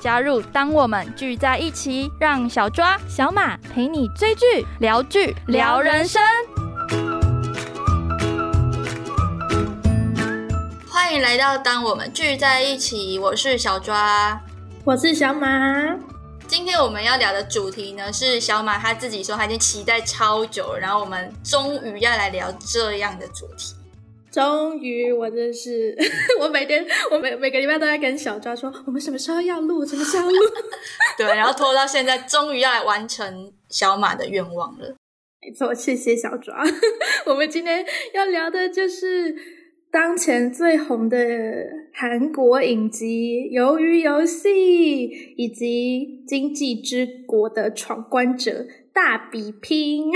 加入当我们聚在一起，让小抓、小马陪你追剧、聊剧、聊人生。欢迎来到当我们聚在一起，我是小抓，我是小马。今天我们要聊的主题呢，是小马他自己说他已经期待超久，然后我们终于要来聊这样的主题。终于，我真是，我每天，我每每个礼拜都在跟小抓说，我们什么时候要录，什么时候录。对，然后拖到现在，终于要来完成小马的愿望了。没错，谢谢小抓。我们今天要聊的就是当前最红的韩国影集《鱿鱼游戏》，以及《经济之国的闯关者》大比拼。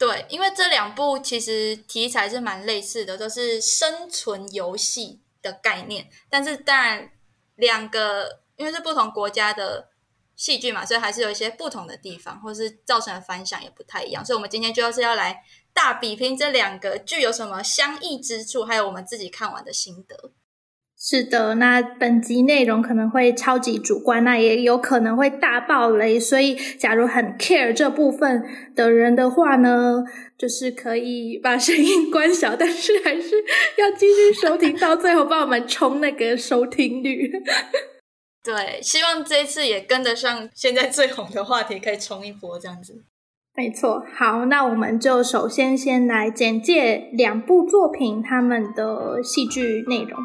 对，因为这两部其实题材是蛮类似的，都是生存游戏的概念。但是当然，两个因为是不同国家的戏剧嘛，所以还是有一些不同的地方，或是造成的反响也不太一样。所以，我们今天就是要来大比拼这两个剧有什么相异之处，还有我们自己看完的心得。是的，那本集内容可能会超级主观，那也有可能会大爆雷，所以假如很 care 这部分的人的话呢，就是可以把声音关小，但是还是要继续收听到最后，帮我们冲那个收听率。对，希望这一次也跟得上现在最红的话题，可以冲一波这样子。没错，好，那我们就首先先来简介两部作品他们的戏剧内容。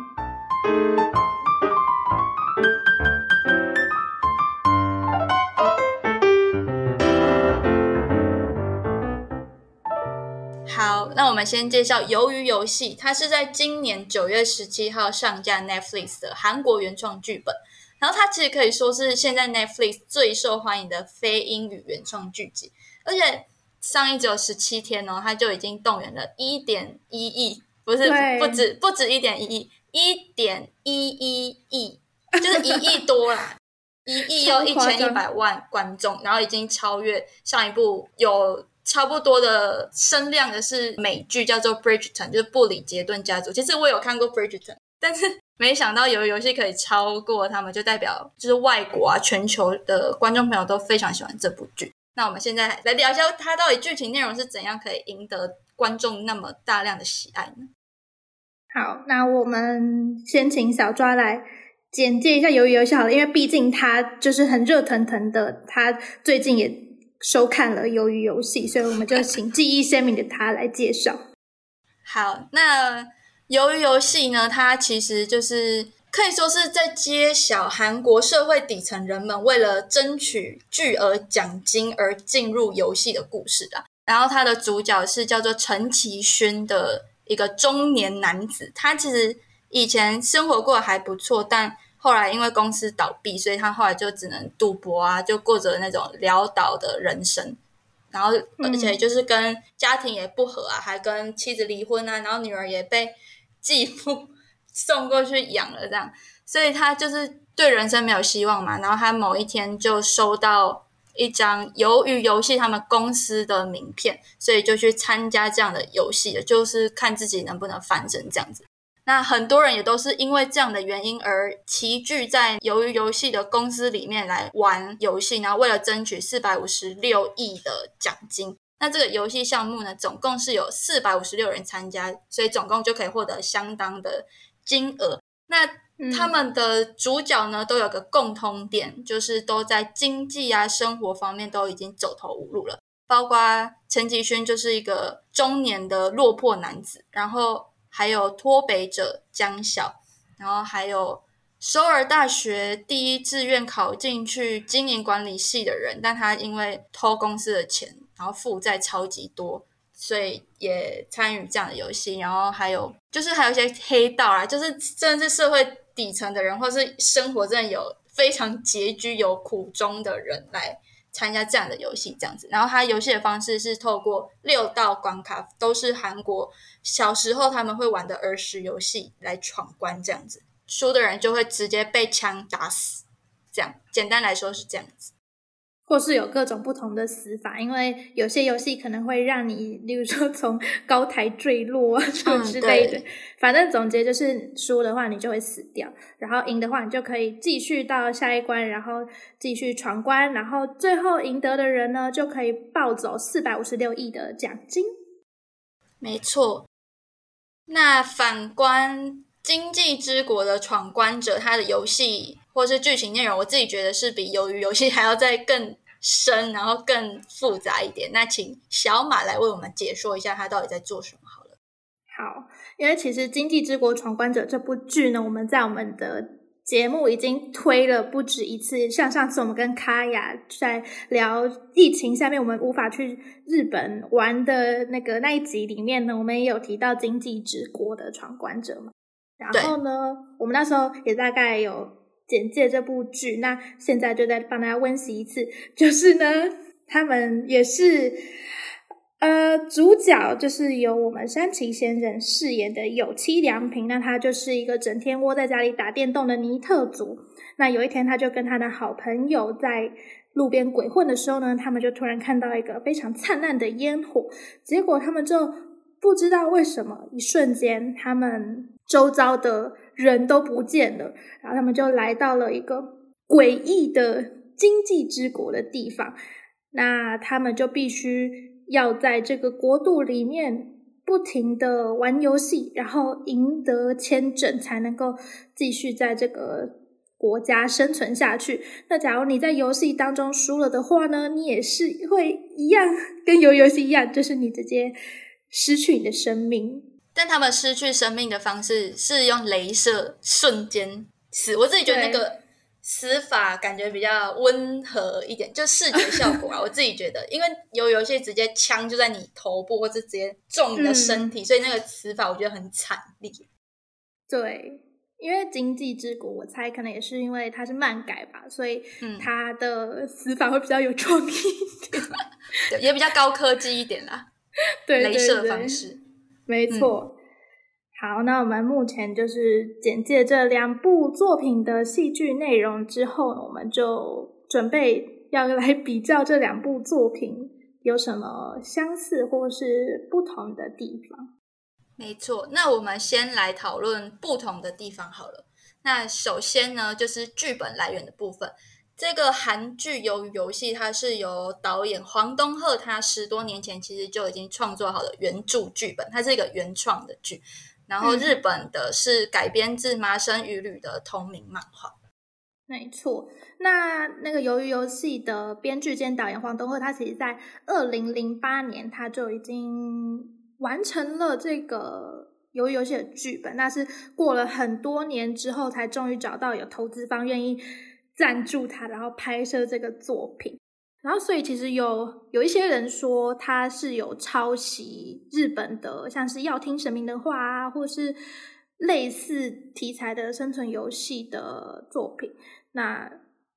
好，那我们先介绍《鱿鱼游戏》，它是在今年九月十七号上架 Netflix 的韩国原创剧本。然后它其实可以说是现在 Netflix 最受欢迎的非英语原创剧集，而且上映只有十七天哦，它就已经动员了一点一亿，不是不止不止一点一亿。一点一一亿，就是一亿多啦，一亿又一千一百万观众，然后已经超越上一部有差不多的声量的是美剧，叫做《Bridgerton》，就是布里杰顿家族。其实我有看过《Bridgerton》，但是没想到有游戏可以超过他们，就代表就是外国啊，全球的观众朋友都非常喜欢这部剧。那我们现在来聊一下，它到底剧情内容是怎样可以赢得观众那么大量的喜爱呢？好，那我们先请小抓来简介一下《鱿鱼游戏》好了，因为毕竟他就是很热腾腾的，他最近也收看了《鱿鱼游戏》，所以我们就请记忆鲜明的他来介绍。好，那《鱿鱼游戏》呢，它其实就是可以说是在揭晓韩国社会底层人们为了争取巨额奖金而进入游戏的故事啊。然后它的主角是叫做陈其勋的。一个中年男子，他其实以前生活过得还不错，但后来因为公司倒闭，所以他后来就只能赌博啊，就过着那种潦倒的人生。然后，而且就是跟家庭也不和啊，还跟妻子离婚啊，然后女儿也被继父 送过去养了，这样，所以他就是对人生没有希望嘛。然后他某一天就收到。一张鱿鱼游戏他们公司的名片，所以就去参加这样的游戏了，就是看自己能不能翻身这样子。那很多人也都是因为这样的原因而齐聚在鱿鱼游戏的公司里面来玩游戏，然后为了争取四百五十六亿的奖金。那这个游戏项目呢，总共是有四百五十六人参加，所以总共就可以获得相当的金额。那他们的主角呢，都有个共通点，就是都在经济啊、生活方面都已经走投无路了。包括陈吉勋就是一个中年的落魄男子，然后还有脱北者江晓，然后还有首尔大学第一志愿考进去经营管理系的人，但他因为偷公司的钱，然后负债超级多，所以也参与这样的游戏。然后还有就是还有一些黑道啊，就是真的是社会。底层的人，或是生活真的有非常拮据、有苦衷的人来参加这样的游戏，这样子。然后他游戏的方式是透过六道关卡，都是韩国小时候他们会玩的儿时游戏来闯关，这样子。输的人就会直接被枪打死，这样。简单来说是这样子。或是有各种不同的死法，因为有些游戏可能会让你，例如说从高台坠落啊之类的。反正总结就是输的话你就会死掉，然后赢的话你就可以继续到下一关，然后继续闯关，然后最后赢得的人呢就可以抱走四百五十六亿的奖金。没错。那反观《经济之国》的闯关者，他的游戏。或是剧情内容，我自己觉得是比鱿鱼游戏 还要再更深，然后更复杂一点。那请小马来为我们解说一下，他到底在做什么好了。好，因为其实《经济之国闯关者》这部剧呢，我们在我们的节目已经推了不止一次。像上次我们跟卡雅在聊疫情下面我们无法去日本玩的那个那一集里面呢，我们也有提到《经济之国》的闯关者嘛。然后呢，我们那时候也大概有。简介这部剧，那现在就再帮大家温习一次。就是呢，他们也是，呃，主角就是由我们山崎贤人饰演的有妻良平。那他就是一个整天窝在家里打电动的尼特族。那有一天，他就跟他的好朋友在路边鬼混的时候呢，他们就突然看到一个非常灿烂的烟火。结果他们就不知道为什么，一瞬间他们周遭的。人都不见了，然后他们就来到了一个诡异的经济之国的地方。那他们就必须要在这个国度里面不停的玩游戏，然后赢得签证，才能够继续在这个国家生存下去。那假如你在游戏当中输了的话呢，你也是会一样，跟游游戏一样，就是你直接失去你的生命。但他们失去生命的方式是用镭射瞬间死，我自己觉得那个死法感觉比较温和一点，就视觉效果啊。我自己觉得，因为有游戏直接枪就在你头部或者直接中你的身体，所以那个死法我觉得很惨烈。对，因为《经济之国》，我猜可能也是因为它是漫改吧，所以它的死法会比较有创意一点，也比较高科技一点啦。对，镭射方式。没错，好，那我们目前就是简介这两部作品的戏剧内容之后，我们就准备要来比较这两部作品有什么相似或是不同的地方。没错，那我们先来讨论不同的地方好了。那首先呢，就是剧本来源的部分。这个韩剧《鱿鱼游戏》，它是由导演黄东赫，他十多年前其实就已经创作好了原著剧本，它是一个原创的剧。然后日本的是改编自麻生与吕的同名漫画。没错，那那个《鱿鱼游戏》的编剧兼导演黄东赫，他其实在二零零八年他就已经完成了这个《鱿鱼游戏》的剧本，那是过了很多年之后，才终于找到有投资方愿意。赞助他，然后拍摄这个作品，然后所以其实有有一些人说他是有抄袭日本的，像是要听神明的话啊，或是类似题材的生存游戏的作品。那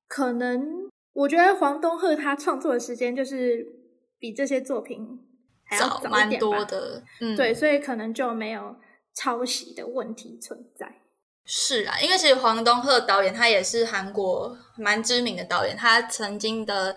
可能我觉得黄东赫他创作的时间就是比这些作品还要早蛮多的，嗯，对，所以可能就没有抄袭的问题存在。是啊，因为其实黄东赫导演他也是韩国蛮知名的导演，他曾经的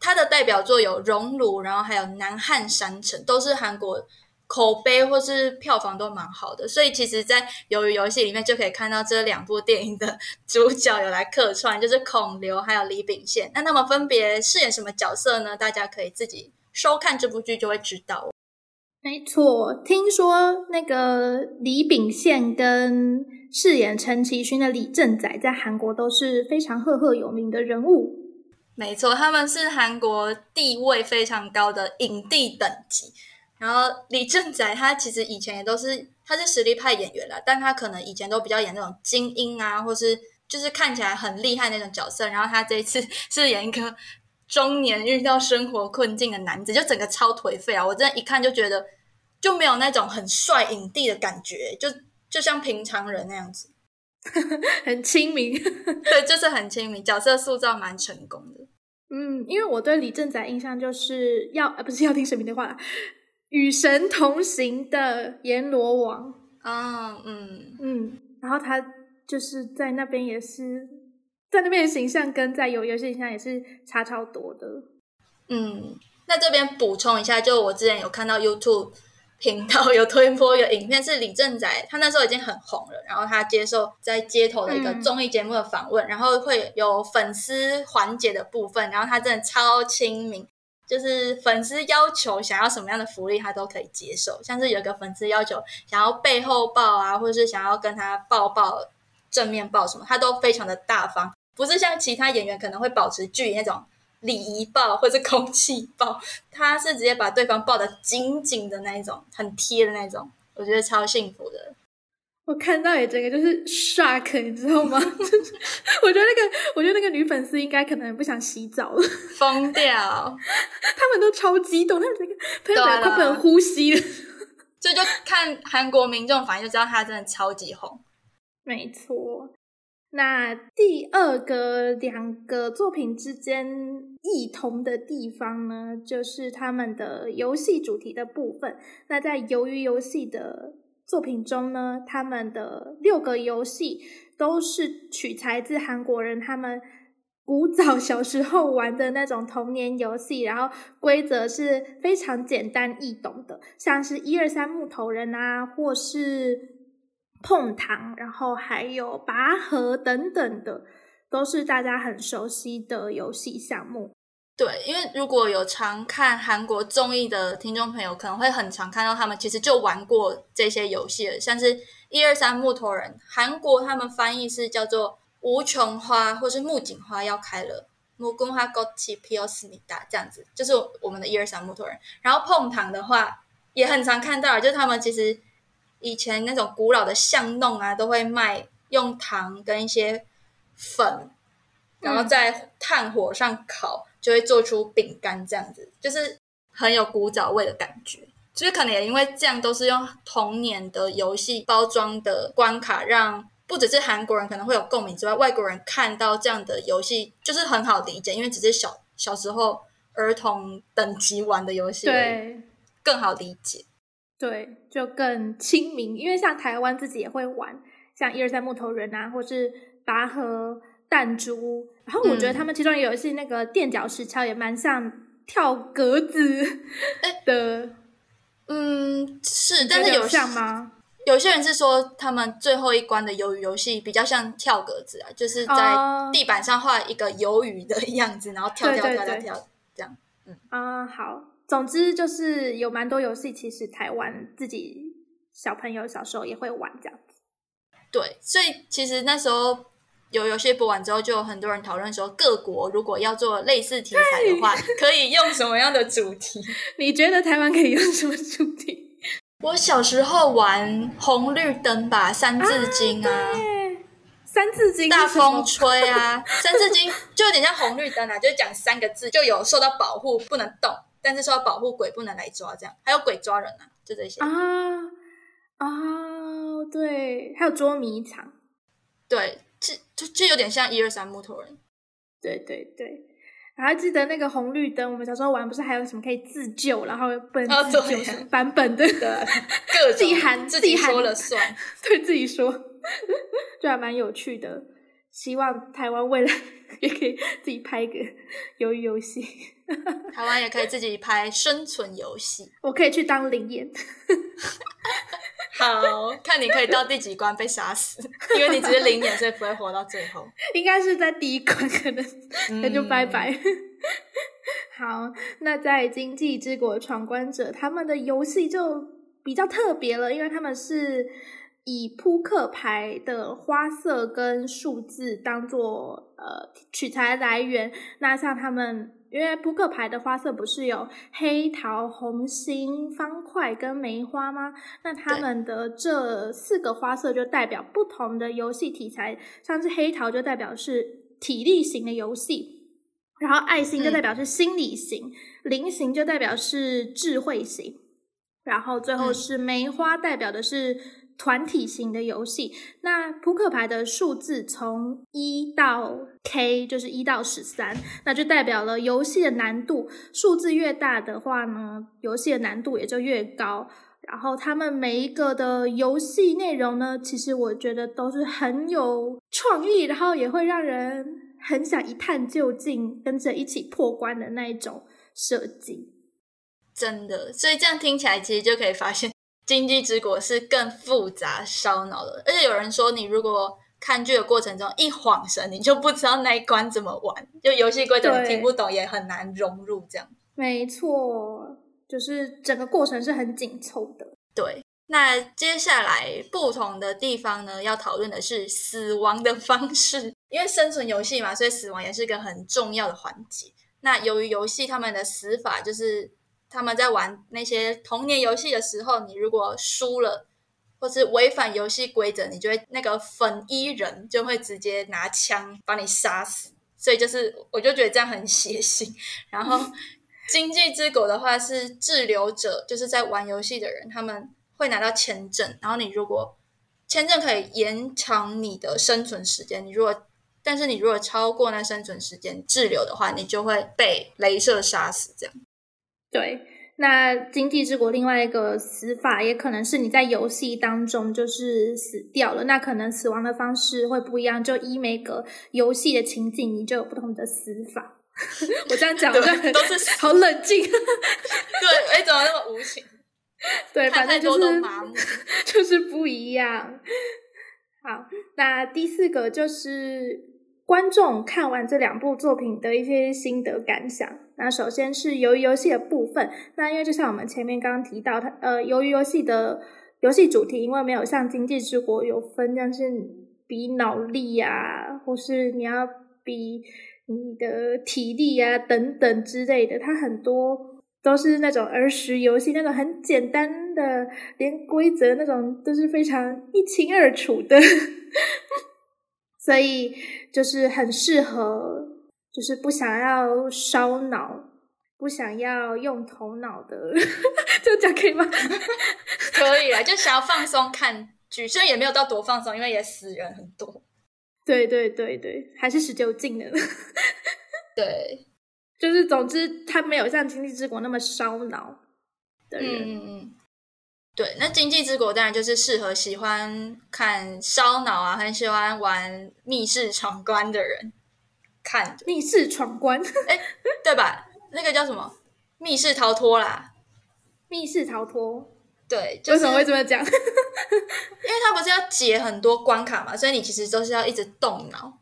他的代表作有《熔炉》，然后还有《南汉山城》，都是韩国口碑或是票房都蛮好的。所以其实，在《鱿鱼游戏》里面就可以看到这两部电影的 主角有来客串，就是孔刘还有李秉宪。那他们分别饰演什么角色呢？大家可以自己收看这部剧就会知道。没错，听说那个李秉宪跟饰演陈其勋的李正宰在韩国都是非常赫赫有名的人物。没错，他们是韩国地位非常高的影帝等级。然后李正宰他其实以前也都是他是实力派演员了，但他可能以前都比较演那种精英啊，或是就是看起来很厉害那种角色。然后他这一次 是演一个中年遇到生活困境的男子，就整个超颓废啊！我真的一看就觉得。就没有那种很帅影帝的感觉，就就像平常人那样子。很亲民。对，就是很亲民，角色塑造蛮成功的。嗯，因为我对李正宰印象就是要呃不是要听神明的话，与神同行的阎罗王。嗯嗯嗯，然后他就是在那边也是在那边的形象跟在有游戏形象也是差超多的。嗯，那这边补充一下，就我之前有看到 YouTube 频道有推播一个影片，是李正宰，他那时候已经很红了，然后他接受在街头的一个嗯综艺节目的访问，然后会有粉丝环节的部分，然后他真的超亲民。就是粉丝要求想要什么样的福利，他都可以接受。像是有个粉丝要求想要背后抱啊，或者是想要跟他抱抱、正面抱什么，他都非常的大方，不是像其他演员可能会保持距离那种礼仪抱或者空气抱，他是直接把对方抱得紧紧的那一种，很贴的那种，我觉得超幸福的。我看到也这个就是 shock，你知道吗？我觉得那个，我觉得那个女粉丝应该可能不想洗澡了，疯掉，他们都超激动，他们这个朋友快不能呼吸了。这就看韩国民众反应就知道他真的超级红。没错。那第二个两个作品之间异同的地方呢，就是他们的游戏主题的部分。那在鱿鱼游戏的作品中呢，他们的六个游戏都是取材自韩国人他们古早小时候玩的那种童年游戏，然后规则是非常简单易懂的，像是一二三木头人啊，或是碰糖，然后还有拔河等等的，都是大家很熟悉的游戏项目。对，因为如果有常看韩国综艺的听众朋友，可能会很常看到他们其实就玩过这些游戏了，像是一二三木头人，韩国他们翻译是叫做无穷花或是木槿花要开了，木工花枸杞皮奥斯米达这样子，就是我们的一二三木头人。然后碰糖的话，也很常看到，就是他们其实以前那种古老的巷弄啊，都会卖用糖跟一些粉，然后在炭火上烤。就会做出饼干这样子，就是很有古早味的感觉。就是可能也因为这样，都是用童年的游戏包装的关卡，让不只是韩国人可能会有共鸣之外，外国人看到这样的游戏就是很好理解，因为只是小小时候儿童等级玩的游戏，对更好理解。对，就更亲民。因为像台湾自己也会玩，像一二三木头人啊，或是拔河。弹珠，然后我觉得他们其中有一些那个垫脚石桥也蛮像跳格子的，嗯，是，但是有像吗？有些人是说他们最后一关的鱿鱼游戏比较像跳格子啊，就是在地板上画一个鱿鱼的 样子，然后跳跳跳跳跳这样。嗯啊，好，总之就是有蛮多游戏，其实台湾自己小朋友小时候也会玩这样子。对，所以其实那时候。有游戏播完之后，就有很多人讨论说，各国如果要做类似题材的话，可以用什么样的主题？你觉得台湾可以用什么主题？我小时候玩红绿灯吧，三字经啊，啊三字经，大风吹啊，三字经就有点像红绿灯啊，就讲三个字，就有受到保护，不能动，但是说要保护，鬼不能来抓，这样还有鬼抓人啊，就这些啊啊，对，还有捉迷藏，对。这就就有点像一二三木头人，对对对，然后记得那个红绿灯，我们小时候玩不是还有什么可以自救，然后不能自救版本的，各 自己喊自己说了算，对自己说，就还蛮有趣的。希望台湾未来也可以自己拍一个 鱿鱼游戏，台湾也可以自己拍生存游戏，我可以去当灵眼。好看，你可以到第几关被杀死，因为你只是零点，所以不会活到最后。应该是在第一关，可能那、嗯、就拜拜。好，那在经济之国闯关者，他们的游戏就比较特别了，因为他们是以扑克牌的花色跟数字当做呃取材来源。那像他们。因为扑克牌的花色不是有黑桃、红心、方块跟梅花吗？那他们的这四个花色就代表不同的游戏题材，像是黑桃就代表是体力型的游戏，然后爱心就代表是心理型，菱、嗯、形就代表是智慧型，然后最后是梅花代表的是团体型的游戏。那扑克牌的数字从一到 K，就是一到十三，那就代表了游戏的难度。数字越大的话呢，游戏的难度也就越高。然后他们每一个的游戏内容呢，其实我觉得都是很有创意，然后也会让人很想一探究竟，跟着一起破关的那一种设计。真的，所以这样听起来，其实就可以发现，《经济之国》是更复杂、烧脑的。而且有人说，你如果看剧的过程中一晃神，你就不知道那一关怎么玩，就游戏规则你听不懂，也很难融入。这样，没错。就是整个过程是很紧凑的。对，那接下来不同的地方呢，要讨论的是死亡的方式。因为生存游戏嘛，所以死亡也是一个很重要的环节。那由于游戏他们的死法，就是他们在玩那些童年游戏的时候，你如果输了或是违反游戏规则，你就会那个粉衣人就会直接拿枪把你杀死。所以就是，我就觉得这样很血腥。然后。经济之狗的话是滞留者，就是在玩游戏的人，他们会拿到签证，然后你如果签证可以延长你的生存时间，你如果但是你如果超过那生存时间滞留的话，你就会被镭射杀死。这样。对，那经济之国另外一个死法也可能是你在游戏当中就是死掉了，那可能死亡的方式会不一样，就依每个游戏的情景，你就有不同的死法。我这样讲，对，都是好冷静。对，哎，怎么那么无情？对，反正就是麻木，就是不一样。好，那第四个就是观众看完这两部作品的一些心得感想。那首先是由于游戏的部分，那因为就像我们前面刚刚提到，它呃，由于游戏的游戏主题，因为没有像经济之国有分，像是比脑力啊，或是你要比。你的体力啊，等等之类的，它很多都是那种儿时游戏，那种很简单的，连规则那种都是非常一清二楚的，所以就是很适合，就是不想要烧脑、不想要用头脑的，这讲可以吗？可以啊，就想要放松看剧，虽然也没有到多放松，因为也死人很多。对对对对，还是十九禁的。对，就是总之，他没有像《经济之国》那么烧脑的人。嗯嗯。对，那《经济之国》当然就是适合喜欢看烧脑啊，很喜欢玩密室闯关的人看。密室闯关，哎，对吧？那个叫什么？密室逃脱啦。密室逃脱。对，为什么会这么讲？因为他不是要解很多关卡嘛，所以你其实都是要一直动脑。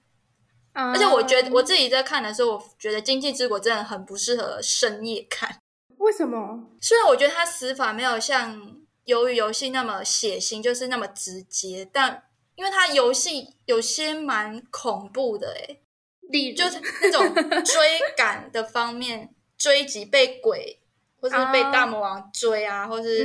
而且我觉得我自己在看的时候，我觉得《经济之国》真的很不适合深夜看。为什么？虽然我觉得它死法没有像《鱿鱼游戏》那么血腥，就是那么直接，但因为它游戏有些蛮恐怖的，哎，例就是那种追赶的方面，追击被鬼。或是被大魔王追啊，或是，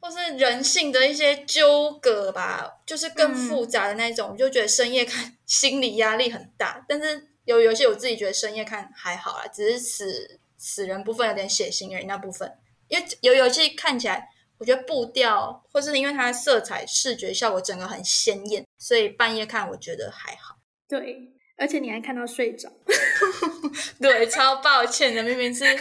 或是人性的一些纠葛吧，就是更复杂的那种，我就觉得深夜看 心理压力很大。但是有游戏，我自己觉得深夜看还好啦，只是死死人部分有点血腥而已那部分。因为有游戏看起来，我觉得步调，或是因为它色彩、视觉效果整个很鲜艳，所以半夜看我觉得还好。对，而且你还看到睡着，对，超抱歉的，明明是。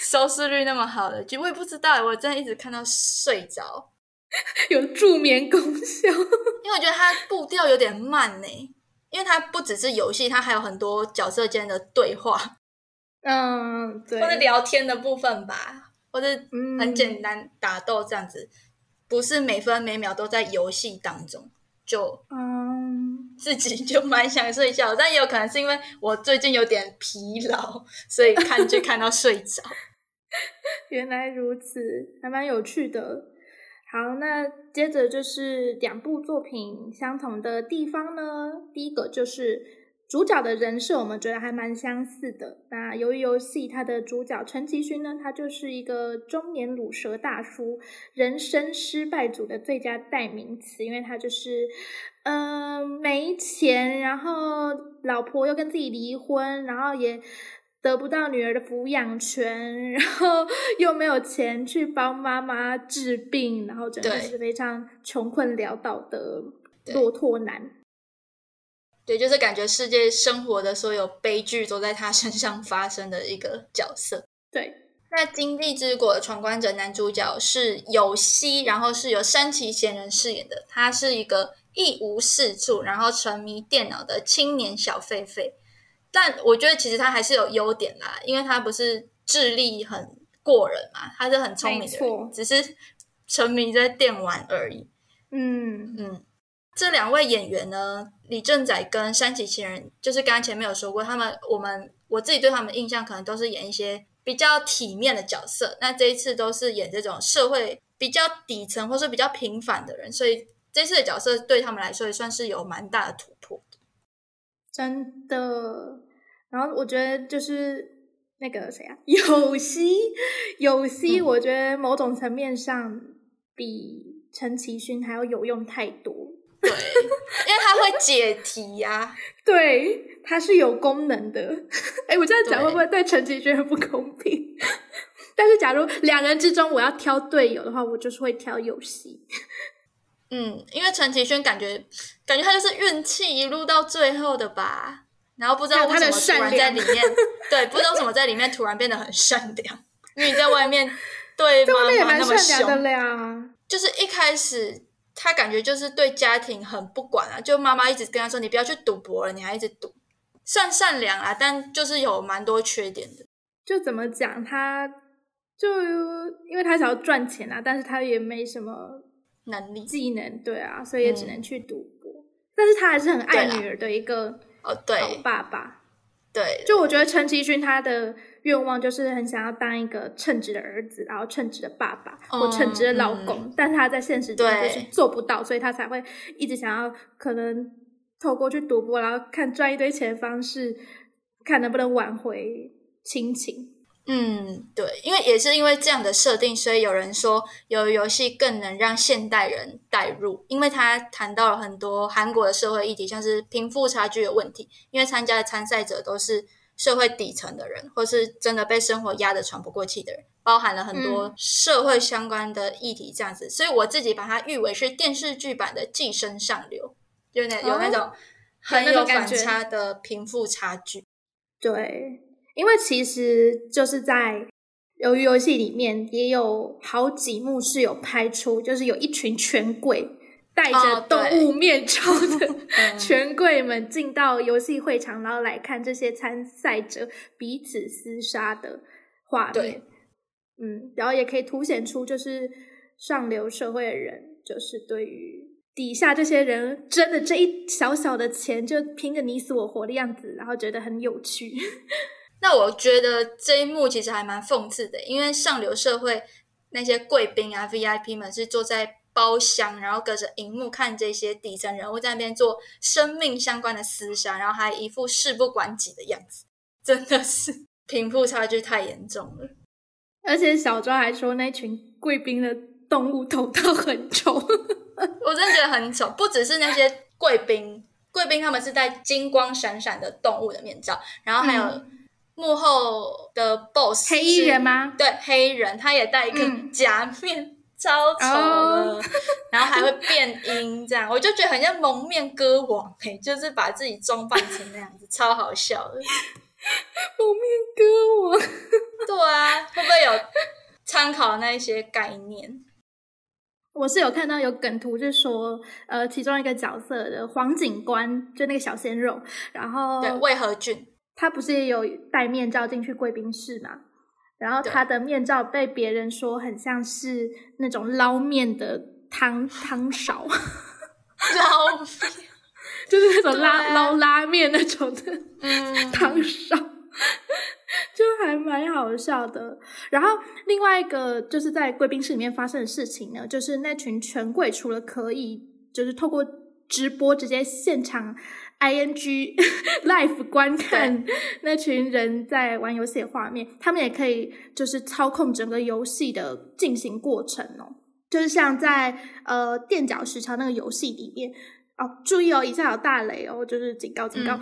收视率那么好的剧，我也不知道，我真的一直看到睡着，有助眠功效。因为我觉得它步调有点慢呢，因为它不只是游戏，它还有很多角色间的对话，嗯，对，或者聊天的部分吧，或者很简单打斗这样子，不是每分每秒都在游戏当中，就嗯，自己就蛮想睡觉，但也有可能是因为我最近有点疲劳，所以看剧看到睡着。原来如此，还蛮有趣的。好，那接着就是两部作品相同的地方呢。第一个就是主角的人设，我们觉得还蛮相似的。那由于游戏它的主角陈其勋呢，他就是一个中年乳蛇大叔，人生失败组的最佳代名词，因为他就是嗯没钱，然后老婆又跟自己离婚，然后也。得不到女儿的抚养权，然后又没有钱去帮妈妈治病，然后真的对是非常穷困潦倒的对骆驼男。对，就是感觉世界生活的所有悲剧都在他身上发生的一个角色。对，那《经济之国》的闯关者男主角是有希，然后是由山崎贤人饰演的。他是一个一无是处，然后沉迷电脑的青年小狒狒。但我觉得其实他还是有优点啦，因为他不是智力很过人嘛，他是很聪明的人，只是沉迷在电玩而已。嗯，嗯，这两位演员呢，李正宰跟山崎贤人，就是刚刚前面有说过，他们我们我自己对他们印象可能都是演一些比较体面的角色，那这一次都是演这种社会比较底层或是比较平凡的人，所以这次的角色对他们来说也算是有蛮大的突破的。真的。然后我觉得就是那个谁啊，有希，有希，嗯我觉得某种层面上比陈其勋还要有用太多。对，因为它会解题呀、对，它是有功能的。哎，我这样讲对会不会对陈其勋很不公平？但是假如两人之中我要挑队友的话，我就是会挑有希。嗯，因为陈其勋感觉感觉他就是运气一路到最后的吧，然后不知道为什么突然在里面，对，不知道为什么在里面突然变得很善良，因为你在外面对这妈外面也蛮妈那么善良的凶，啦。就是一开始他感觉就是对家庭很不管啊，就妈妈一直跟他说你不要去赌博了，你还一直赌，算善良啊，但就是有蛮多缺点的。就怎么讲，他就因为他想要赚钱啊，但是他也没什么能力技能，对啊，所以也只嗯能去赌博。但是他还是很爱女儿的一个哦，对爸爸。对，就我觉得陈其勋他的愿望就是很想要当一个称职的儿子，然后称职的爸爸或称职的老公，但是他在现实中就是做不到，所以他才会一直想要可能透过去赌博，然后看赚一堆钱的方式，看能不能挽回亲情。嗯，对，因为也是因为这样的设定，所以有人说有游戏更能让现代人代入，因为他谈到了很多韩国的社会议题，像是贫富差距的问题。因为参加的参赛者都是社会底层的人，或是真的被生活压得喘不过气的人，包含了很多社会相关的议题，这样子。所以我自己把它誉为是电视剧版的《寄生上流》，就那有那种很有反差的贫富差距。对，因为其实就是在鱿鱼游戏里面也有好几幕是有拍出，就是有一群权贵戴着哦动物面罩的 嗯权贵们进到游戏会场，然后来看这些参赛者彼此厮杀的画面。嗯，然后也可以凸显出就是上流社会的人，就是对于底下这些人真的这一小小的钱，就拼个你死我活的样子，然后觉得很有趣。那我觉得这一幕其实还蛮讽刺的，因为上流社会那些贵宾啊、VIP 们是坐在包厢，然后隔着荧幕看这些底层人物在那边做生命相关的厮杀，然后还一副事不关己的样子，真的是贫富差距太严重了。而且小周还说那群贵宾的动物头套很丑，我真的觉得很丑，不只是那些贵宾，贵宾他们是戴金光闪闪的动物的面罩，然后还有嗯幕后的 boss 黑衣人吗？对，黑人他也戴一个嗯假面，超丑 然后还会变音，这样我就觉得很像蒙面歌王哎、就是把自己装扮成那样子，超好笑的。蒙面歌王。对啊，会不会有参考那一些概念？我是有看到有梗图，是说，呃，其中一个角色的黄警官，就那个小鲜肉，然后对，魏和俊，他不是也有戴面罩进去贵宾室嘛？然后他的面罩被别人说很像是那种捞面的汤汤勺，捞，就是那种拉、捞拉面那种的嗯，汤勺，就还蛮好笑的。然后另外一个就是在贵宾室里面发生的事情呢，就是那群权贵除了可以就是透过直播直接现场 ing live 观看那群人在玩游戏的画面，他们也可以就是操控整个游戏的进行过程哦。就是像在呃垫脚石桥那个游戏里面，哦，注意哦，以下有大雷哦，就是警告警告，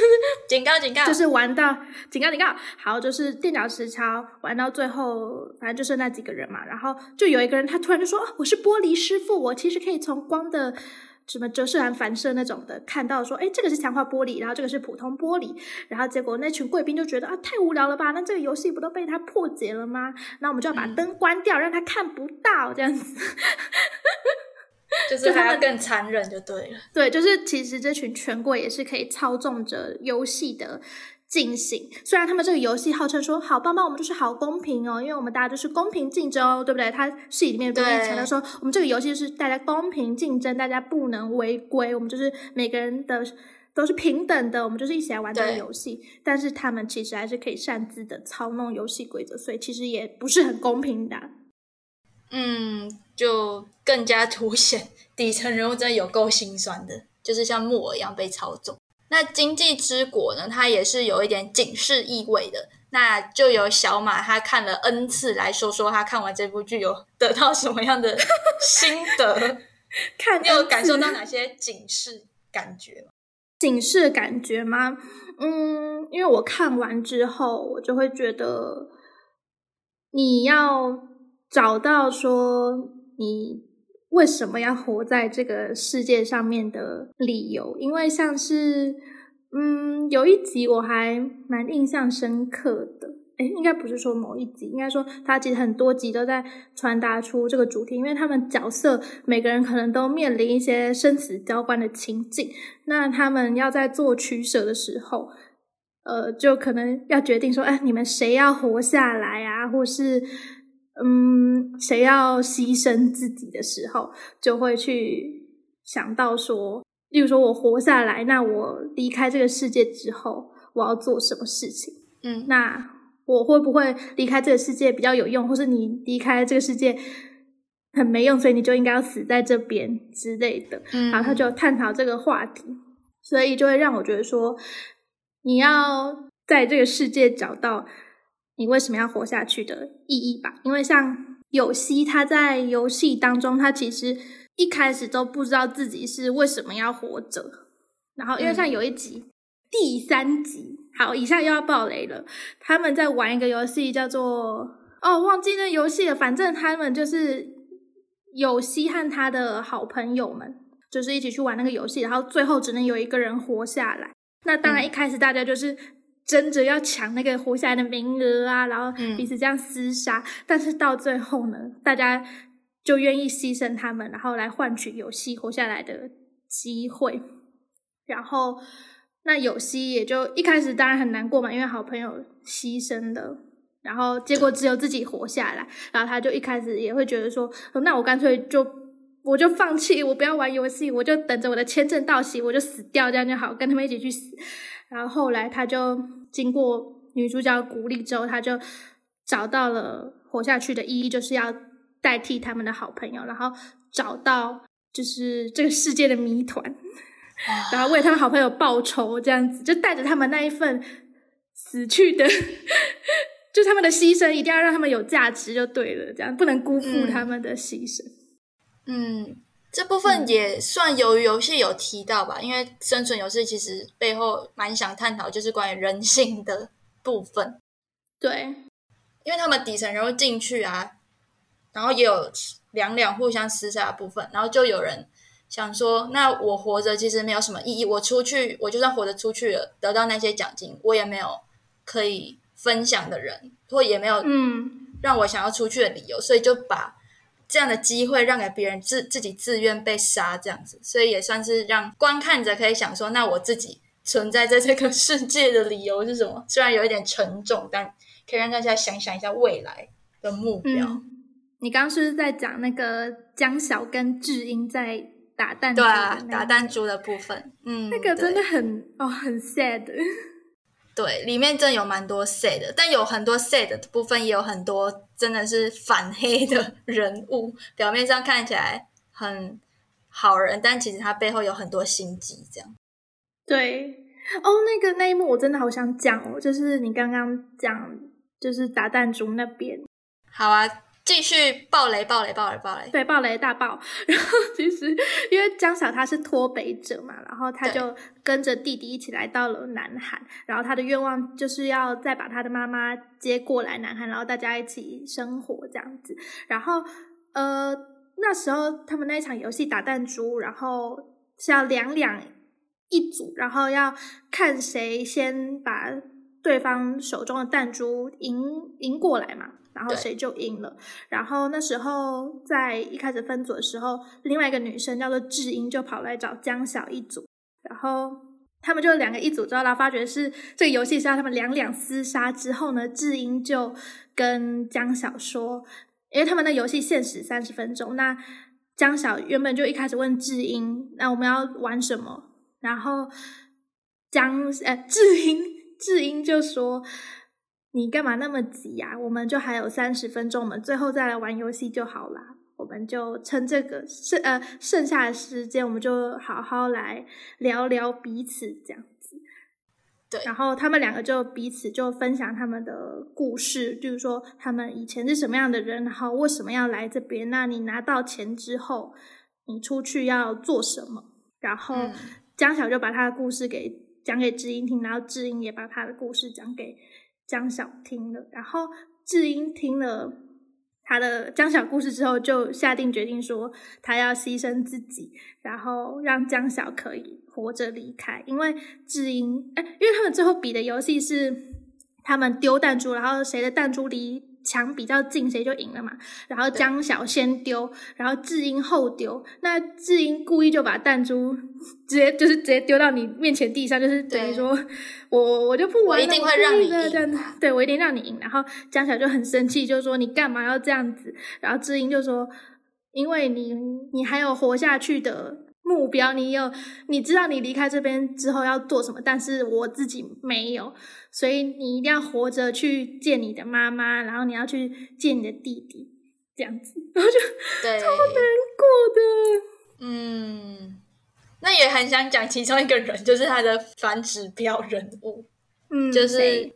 警告警告，就是玩到警告警告，好，就是垫脚石桥玩到最后，反正就剩那几个人嘛，然后就有一个人他突然就说：“哦我是玻璃师傅，我其实可以从光的。”什么折射啊反射那种的，看到说，哎，这个是强化玻璃，然后这个是普通玻璃，然后结果那群贵宾就觉得啊，太无聊了吧？那这个游戏不都被他破解了吗？那我们就要把灯关掉，让他看不到，这样子。就是还要更残忍就对了。对，就是其实这群权贵也是可以操纵着游戏的进行。虽然他们这个游戏号称说好棒棒，我们就是好公平哦，因为我们大家都是公平竞争哦，对不对？他戏里面不是强调说，我们这个游戏是大家公平竞争，大家不能违规，我们就是每个人的都是平等的，我们就是一起来玩这个游戏。但是他们其实还是可以擅自的操弄游戏规则，所以其实也不是很公平的。嗯，就更加凸显底层人物真的有够心酸的，就是像木偶一样被操纵。那经济之国呢，它也是有一点警示意味的。那就由小马他看了 N 次来说说他看完这部剧有得到什么样的心得？看你有感受到哪些警示感觉吗？警示感觉吗？嗯，因为我看完之后，我就会觉得你要。找到说你为什么要活在这个世界上面的理由，因为像是嗯有一集我还蛮印象深刻的，诶应该不是说某一集，应该说它其实很多集都在传达出这个主题，因为他们角色每个人可能都面临一些生死交关的情境，那他们要在做取舍的时候，呃，就可能要决定说，哎，你们谁要活下来啊，或是。嗯，谁要牺牲自己的时候，就会去想到说，例如说我活下来，那我离开这个世界之后，我要做什么事情？嗯，那我会不会离开这个世界比较有用，或是你离开这个世界很没用，所以你就应该要死在这边之类的？嗯，然后他就探讨这个话题，所以就会让我觉得说，你要在这个世界找到。你为什么要活下去的意义吧？因为像有希，他在游戏当中，他其实一开始都不知道自己是为什么要活着。然后，因为像有一集第三集，好，以下又要爆雷了。他们在玩一个游戏，叫做哦，忘记那游戏了。反正他们就是有希和他的好朋友们，就是一起去玩那个游戏，然后最后只能有一个人活下来。那当然，一开始大家就是。争着要抢那个活下来的名额啊，然后彼此这样厮杀，但是到最后呢，大家就愿意牺牲他们，然后来换取有希活下来的机会。然后那有希也就一开始当然很难过嘛，因为好朋友牺牲了，然后结果只有自己活下来，然后他就一开始也会觉得说，那我干脆就我就放弃，我不要玩游戏，我就等着我的签证到期，我就死掉，这样就好，跟他们一起去死。然后后来，他就经过女主角鼓励之后，他就找到了活下去的意义，就是要代替他们的好朋友，然后找到就是这个世界的谜团，然后为他们好朋友报仇，这样子就带着他们那一份死去的，就他们的牺牲，一定要让他们有价值，就对了，这样不能辜负他们的牺牲。嗯。这部分也算由于游戏有提到吧，因为生存游戏其实背后蛮想探讨就是关于人性的部分。对，因为他们底层人物进去啊，然后也有两两互相厮杀的部分，然后就有人想说，那我活着其实没有什么意义，我出去，我就算活着出去了，得到那些奖金，我也没有可以分享的人，或也没有嗯让我想要出去的理由，所以就把。这样的机会让给别人自自己自愿被杀这样子，所以也算是让观看者可以想说，那我自己存在在这个世界的理由是什么？虽然有一点沉重，但可以让大家想想一下未来的目标。你刚刚是不是在讲那个江晓跟智英在打弹珠？对啊，打弹珠的部分，嗯，那个真的很哦，很 sad。对，里面真的有蛮多 sad 的，但有很多 sad 的部分，也有很多真的是反黑的人物。表面上看起来很好人，但其实他背后有很多心机。这样，对哦，那个那一幕我真的好想讲哦，就是你刚刚讲，就是打弹珠那边。好啊，继续暴雷，暴雷，暴雷，暴雷。对，暴雷大爆。然后其实因为江小他是脱北者嘛，然后他就跟着弟弟一起来到了南韩，然后他的愿望就是要再把他的妈妈接过来南韩，然后大家一起生活这样子。然后呃，那时候他们那一场游戏打弹珠，然后是要两两一组，然后要看谁先把对方手中的弹珠赢赢过来嘛。然后谁就赢了。然后那时候在一开始分组的时候，另外一个女生叫做智英就跑来找江晓一组，然后他们就两个一组之后，然后发觉是这个游戏是要他们两两厮杀之后呢，智英就跟江晓说，因为他们的游戏限时三十分钟，那江晓原本就一开始问智英，那我们要玩什么？然后江呃智英智英就说。你干嘛那么急呀？我们就还有三十分钟，我们最后再来玩游戏就好啦。我们就趁这个剩呃剩下的时间，我们就好好来聊聊彼此这样子。对，然后他们两个就彼此就分享他们的故事，就是说他们以前是什么样的人，然后为什么要来这边？那你拿到钱之后，你出去要做什么？然后江晓就把他的故事给讲给知音听，然后知音也把他的故事讲给。江晓听了，然后智英听了他的江晓故事之后，就下定决定说，他要牺牲自己，然后让江晓可以活着离开。因为智英，哎，因为他们最后比的游戏是他们丢弹珠，然后谁的弹珠离。墙比较近，谁就赢了嘛。然后江晓先丢，然后智英后丢。那智英故意就把弹珠 直接就是直接丢到你面前地上，就是等于说我我我就不玩了，我一定会让你赢。对，我一定让你赢。然后江晓就很生气，就说你干嘛要这样子？然后智英就说，因为你你还有活下去的。目标，你有，你知道你离开这边之后要做什么，但是我自己没有，所以你一定要活着去见你的妈妈，然后你要去见你的弟弟，这样子，然后就超难过的。嗯，那也很想讲其中一个人，就是他的反指标人物，嗯，就是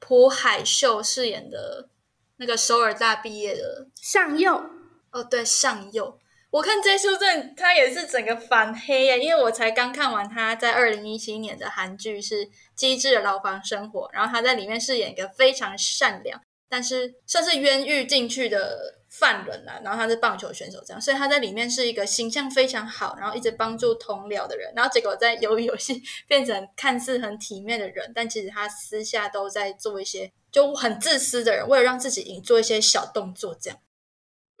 朴海秀饰演的那个首尔大毕业的上佑。哦，对，上佑。我看 J 书正他也是整个反黑耶，因为我才刚看完他在二零一七年的韩剧是《机智的牢房生活》，然后他在里面饰演一个非常善良，但是算是冤狱进去的犯人啦。然后他是棒球选手这样，所以他在里面是一个形象非常好，然后一直帮助同僚的人。然后结果在鱿鱼游戏 变成看似很体面的人，但其实他私下都在做一些就很自私的人，为了让自己赢做一些小动作这样。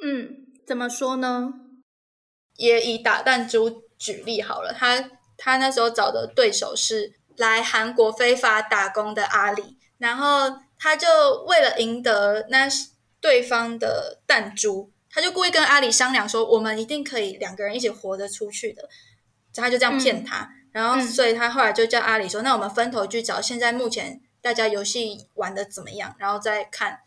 嗯，怎么说呢？也以打弹珠举例好了，他他那时候找的对手是来韩国非法打工的阿里，然后他就为了赢得那对方的弹珠，他就故意跟阿里商量说，我们一定可以两个人一起活着出去的，他就这样骗他，然后所以他后来就叫阿里说，那我们分头去找现在目前大家游戏玩的怎么样，然后再看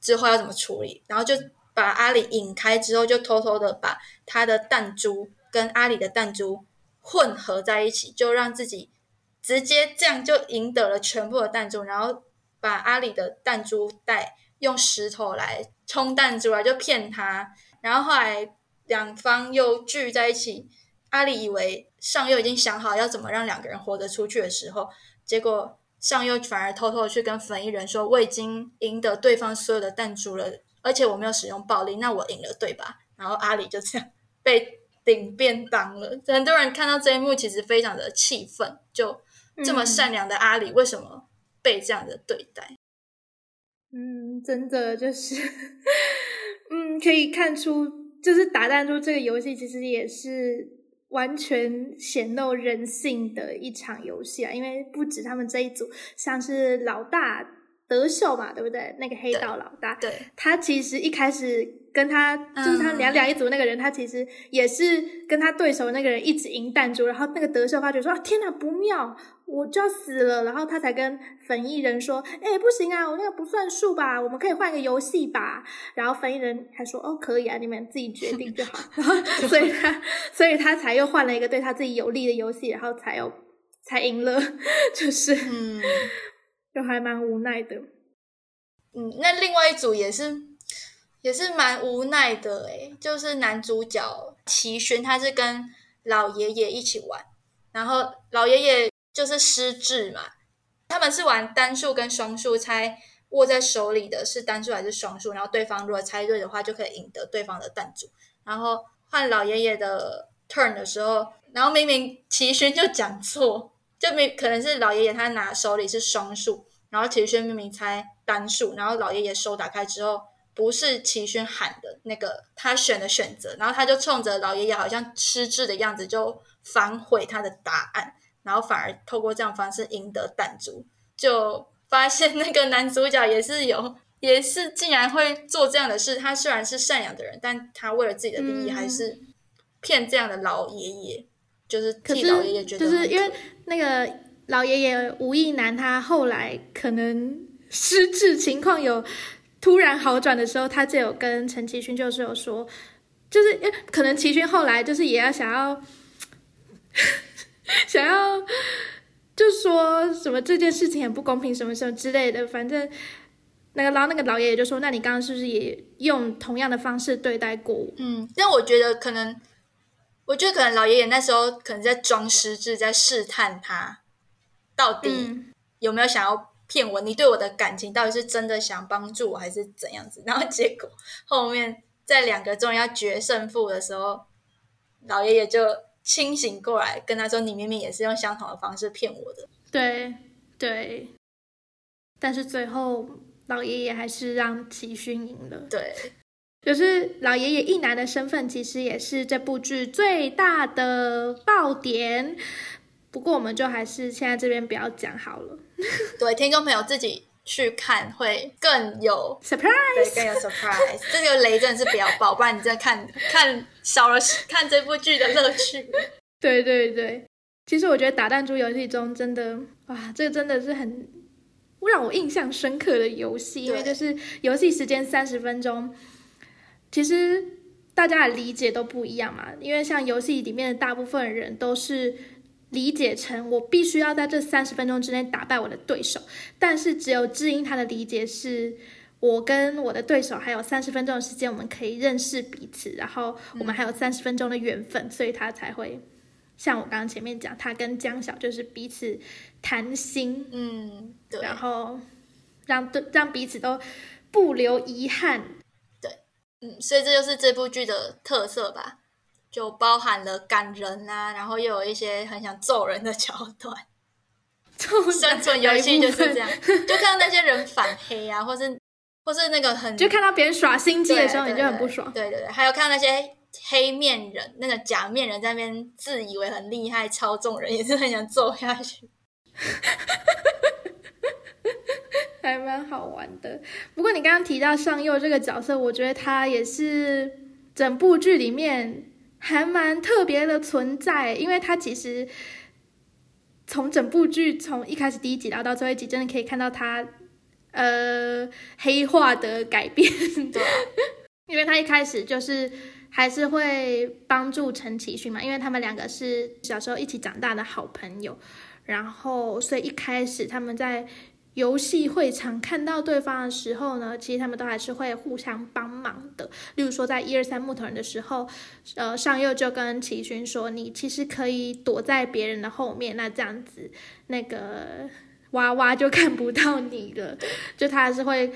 之后要怎么处理，然后就。把阿里引开之后，就偷偷的把他的弹珠跟阿里的弹珠混合在一起，就让自己直接这样就赢得了全部的弹珠，然后把阿里的弹珠袋用石头来充弹珠啊，就骗他。然后后来两方又聚在一起，阿里以为上佑已经想好要怎么让两个人活得出去的时候，结果上佑反而偷偷的去跟粉衣人说：“我已经赢得对方所有的弹珠了。”而且我没有使用暴力，那我赢了，对吧？然后阿里就这样被顶便当了。很多人看到这一幕，其实非常的气愤。就这么善良的阿里，为什么被这样的对待？嗯，真的就是，嗯，可以看出，就是打弹珠这个游戏，其实也是完全显露人性的一场游戏啊。因为不止他们这一组，像是老大。德秀嘛，对不对？那个黑道老大，对，他其实一开始跟他就是他两两一组那个人，他其实也是跟他对手那个人一直赢弹珠，然后那个德秀发觉说啊，天哪，不妙，我就要死了，然后他才跟粉艺人说，哎，不行啊，我那个不算数吧，我们可以换个游戏吧。然后粉艺人还说，哦，可以啊，你们自己决定就好。然后所以他所以他才又换了一个对他自己有利的游戏，然后才有才赢了，就是嗯。就还蛮无奈的，嗯，那另外一组也是，也是蛮无奈的诶，就是男主角齐勋，他是跟老爷爷一起玩，然后老爷爷就是失智嘛，他们是玩单数跟双数，猜握在手里的是单数还是双数，然后对方如果猜对的话，就可以赢得对方的弹珠。然后换老爷爷的 turn 的时候，然后明明齐勋就讲错，就明可能是老爷爷他拿手里是双数，然后齐勋明明猜单数，然后老爷爷手打开之后。不是齐勋喊的那个他选的选择，然后他就冲着老爷爷好像失智的样子，就反悔他的答案，然后反而透过这样方式赢得弹珠，就发现那个男主角也是有，也是竟然会做这样的事。他虽然是善良的人，但他为了自己的利益，还是骗这样的老爷爷，就是替老爷爷觉得，就是因为那个老爷爷吴亦男，他后来可能失智情况有。突然好转的时候，他就有跟陈其勋就是有说，就是可能齐勋后来就是也要想要 想要就说什么这件事情很不公平什么什么之类的，反正那个然后那个老爷爷就说，那你刚刚是不是也用同样的方式对待过我？嗯，但我觉得可能，我觉得可能老爷爷那时候可能在装失智，在试探他到底有没有想要。骗我，你对我的感情到底是真的想帮助我，还是怎样子？然后结果后面在两个终于要决胜负的时候，老爷爷就清醒过来，跟他说：“你明明也是用相同的方式骗我的。”对对，但是最后老爷爷还是让齐勋赢了。对，就是老爷爷一男的身份，其实也是这部剧最大的爆点。不过我们就还是现在这边不要讲好了。对，听众朋友自己去看会更有 surprise，对，更有 surprise。这个雷真的是不要爆，不然你再看看少了看这部剧的乐趣。对对对，其实我觉得打弹珠游戏中真的哇，这个真的是很让我印象深刻的游戏，因为就是游戏时间三十分钟，其实大家的理解都不一样嘛。因为像游戏里面的大部分人都是。理解成我必须要在这三十分钟之内打败我的对手，但是只有知音他的理解是，我跟我的对手还有三十分钟的时间，我们可以认识彼此，然后我们还有三十分钟的缘分，所以他才会像我刚刚前面讲，他跟江晓就是彼此谈心，嗯，对，然后让对让彼此都不留遗憾，对，嗯，所以这就是这部剧的特色吧。就包含了感人啊，然后又有一些很想揍人的桥段。生存游戏就是这样，就看到那些人反黑啊，或是或是那个很，就看到别人耍心机的时候，你就很不爽。对对对，还有看到那些黑面人，那个假面人在那边自以为很厉害操纵人，也是很想揍下去。还蛮好玩的。不过你刚刚提到上佑这个角色，我觉得他也是整部剧里面。还蛮特别的存在，因为他其实从整部剧从一开始第一集然后到最后一集，真的可以看到他呃黑化的改变。对，因为他一开始就是还是会帮助陈启勋嘛，因为他们两个是小时候一起长大的好朋友，然后所以一开始他们在。游戏会场看到对方的时候呢，其实他们都还是会互相帮忙的。例如说，在一二三木头人的时候，呃，上佑就跟齐勋说：“你其实可以躲在别人的后面，那这样子那个娃娃就看不到你了。”就他还是会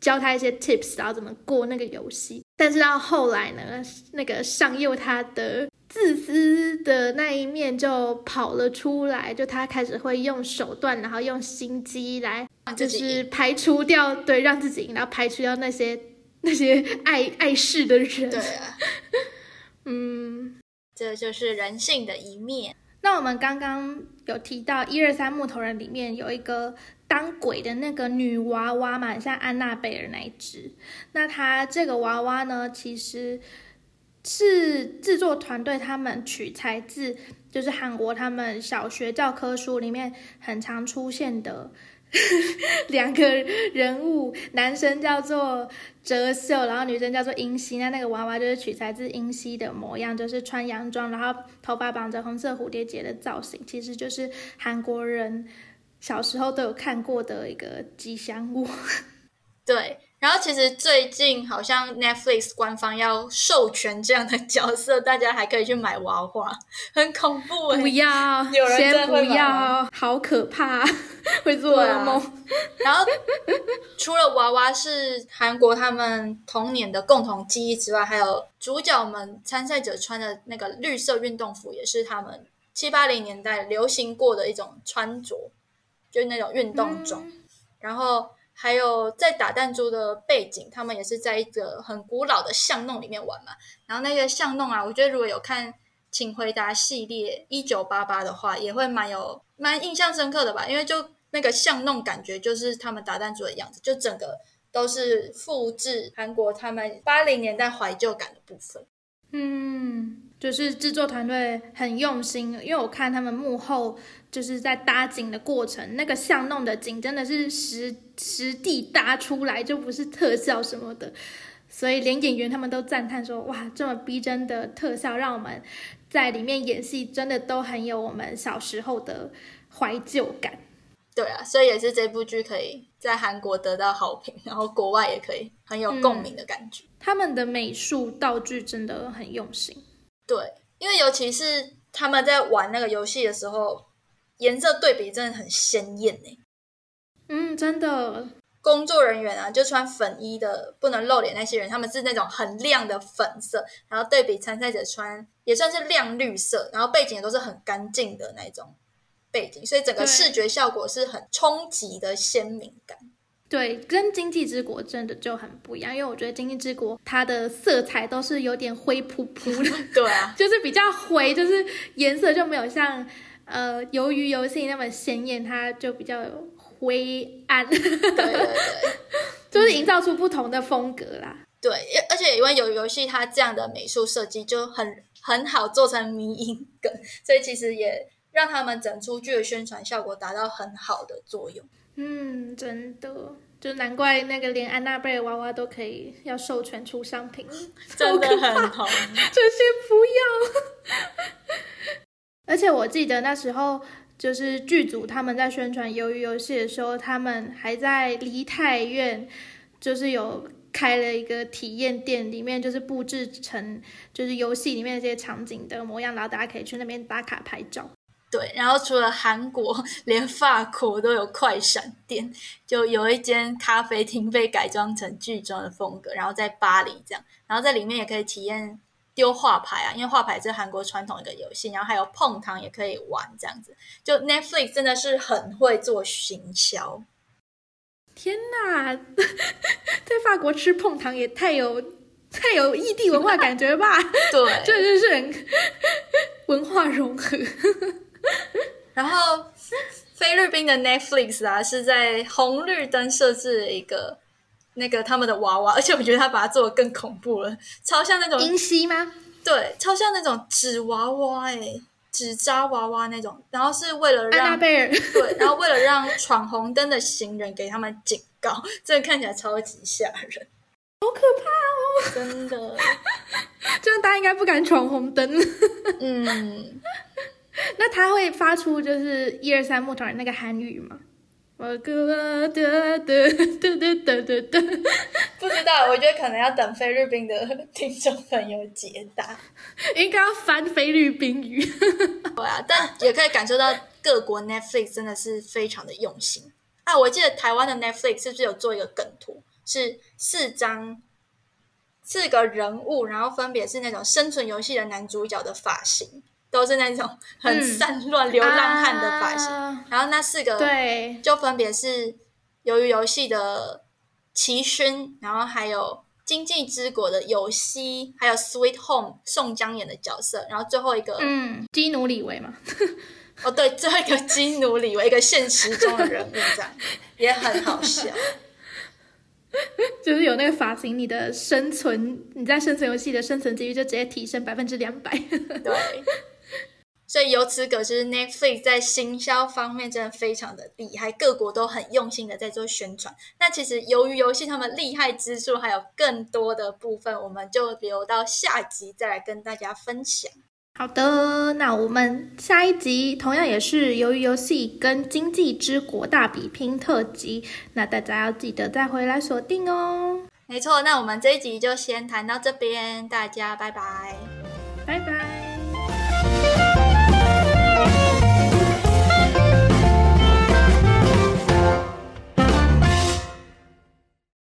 教他一些 tips，然后怎么过那个游戏。但是到后来呢，那个上佑他的。自私的那一面就跑了出来，就他开始会用手段，然后用心机来，就是排除掉对让自己赢，然后排除掉那些 那些爱爱事的人。对啊，嗯，这就是人性的一面。那我们刚刚有提到一二三木头人里面有一个当鬼的那个女娃娃嘛，像安娜贝尔那一只。那她这个娃娃呢，其实。是制作团队他们取材自，就是韩国他们小学教科书里面很常出现的 两个人物，男生叫做哲秀，然后女生叫做英熙。那那个娃娃就是取材自英熙的模样，就是穿洋装，然后头发绑着红色蝴蝶结的造型，其实就是韩国人小时候都有看过的一个吉祥物。对。然后其实最近好像 Netflix 官方要授权这样的角色，大家还可以去买娃娃，很恐怖哎、不要，有人真先不的会买要，好可怕，会做噩梦。然后除了娃娃是韩国他们童年的共同记忆之外，还有主角们参赛者穿的那个绿色运动服，也是他们七八零年代流行过的一种穿着，就是那种运动装。然后还有在打弹珠的背景，他们也是在一个很古老的巷弄里面玩嘛。然后那个巷弄啊，我觉得如果有看《请回答》系列一九八八的话，也会蛮有蛮印象深刻的吧，因为就那个巷弄感觉就是他们打弹珠的样子，就整个都是复制韩国他们八零年代怀旧感的部分。嗯，就是制作团队很用心，因为我看他们幕后就是在搭景的过程，那个巷弄的景真的是实实地搭出来，就不是特效什么的，所以连演员他们都赞叹说：“哇，这么逼真的特效，让我们在里面演戏，真的都很有我们小时候的怀旧感。”对啊，所以也是这部剧可以在韩国得到好评，然后国外也可以很有共鸣的感觉。他们的美术道具真的很用心。对，因为尤其是他们在玩那个游戏的时候，颜色对比真的很鲜艳呢。嗯，真的，工作人员啊，就穿粉衣的不能露脸那些人，他们是那种很亮的粉色，然后对比参赛者穿也算是亮绿色，然后背景也都是很干净的那种背景，所以整个对视觉效果是很冲击的鲜明感。对，跟《经济之国》真的就很不一样，因为我觉得《经济之国》它的色彩都是有点灰扑扑的，对啊，就是比较灰，就是颜色就没有像呃由于游戏那么鲜艳，它就比较灰暗，对对对。就是营造出不同的风格啦。对，而而且因为有游戏它这样的美术设计就很很好做成迷因梗，所以其实也让他们整出剧的宣传效果达到很好的作用。嗯，真的，就难怪那个连安娜贝尔娃娃都可以要授权出商品，真的很红。这些不要。而且我记得那时候，就是剧组他们在宣传鱿鱼游戏的时候，他们还在梨泰院，就是有开了一个体验店，里面就是布置成就是游戏里面这些场景的模样，然后大家可以去那边打卡拍照。对，然后除了韩国，连法国都有快闪店，就有一间咖啡厅被改装成剧中的风格，然后在巴黎这样，然后在里面也可以体验丢画牌啊，因为画牌是韩国传统一个游戏，然后还有碰糖也可以玩这样子。就 Netflix 真的是很会做行销，天哪，在法国吃碰糖也太有太有异地文化感觉吧？对，这真是很文化融合。然后菲律宾的 Netflix 啊，是在红绿灯设置了一个那个他们的娃娃，而且我觉得他把它做的更恐怖了，超像那种英西吗？对，超像那种纸娃娃哎、纸扎娃娃那种，然后是为了安娜让贝尔。对，然后为了让闯红灯的行人给他们警告，这个看起来超级吓人，好可怕哦！真的，这样大家应该不敢闯红灯。嗯，那他会发出就是一二三木头人那个韩语吗？我哥的的的的的的的，不知道，我觉得可能要等菲律宾的听众朋友解答。应该要翻菲律宾语。对啊，但也可以感受到各国 Netflix 真的是非常的用心啊！我记得台湾的 Netflix 是不是有做一个梗图，是四张四个人物，然后分别是那种生存游戏的男主角的发型，都是那种很嗯散乱、流浪汉的发型。啊然后那四个对，就分别是鱿鱼游戏的齐勋，然后还有经济之国的有希，还有 Sweet Home 宋江演的角色，然后最后一个。嗯，基努里维嘛，哦，对，最后一个基努里维一个现实中的人物，这样也很好笑。就是有那个发型，你的生存，你在生存游戏的生存几率就直接提升百分之两百。对，所以由此可知，Netflix 在行销方面真的非常的厉害，各国都很用心的在做宣传。那其实《鱿鱼游戏》他们厉害之处还有更多的部分，我们就留到下一集再来跟大家分享。好的，那我们下一集同样也是《鱿鱼游戏》跟《经济之国》大比拼特辑，那大家要记得再回来锁定哦。没错，那我们这一集就先谈到这边，大家拜拜，拜拜。